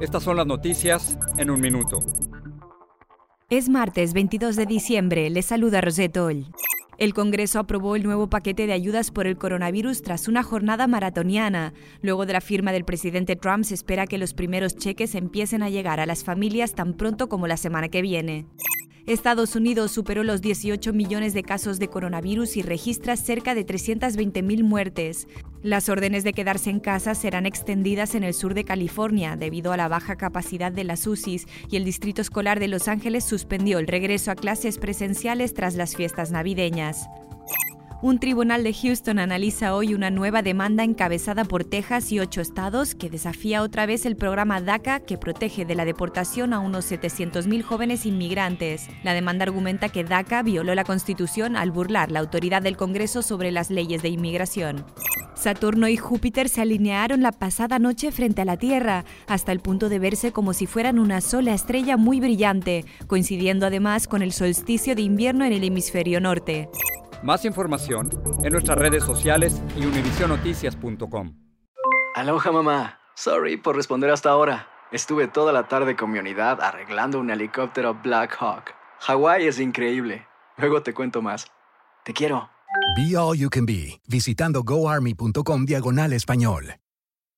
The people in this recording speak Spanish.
estas son las noticias en un minuto. Es martes 22 de diciembre, les saluda Rosetto Oll. El Congreso aprobó el nuevo paquete de ayudas por el coronavirus tras una jornada maratoniana. Luego de la firma del presidente Trump se espera que los primeros cheques empiecen a llegar a las familias tan pronto como la semana que viene. Estados Unidos superó los 18 millones de casos de coronavirus y registra cerca de 320.000 muertes. Las órdenes de quedarse en casa serán extendidas en el sur de California debido a la baja capacidad de las UCIs y el Distrito Escolar de Los Ángeles suspendió el regreso a clases presenciales tras las fiestas navideñas. Un tribunal de Houston analiza hoy una nueva demanda encabezada por Texas y ocho estados que desafía otra vez el programa DACA que protege de la deportación a unos 700.000 jóvenes inmigrantes. La demanda argumenta que DACA violó la Constitución al burlar la autoridad del Congreso sobre las leyes de inmigración. Saturno y Júpiter se alinearon la pasada noche frente a la Tierra, hasta el punto de verse como si fueran una sola estrella muy brillante, coincidiendo además con el solsticio de invierno en el hemisferio norte. Más información en nuestras redes sociales y univisionoticias.com. Aloha mamá. Sorry por responder hasta ahora. Estuve toda la tarde con mi unidad arreglando un helicóptero Black Hawk. Hawái es increíble. Luego te cuento más. Te quiero. Be All You Can Be, visitando goarmy.com diagonal español.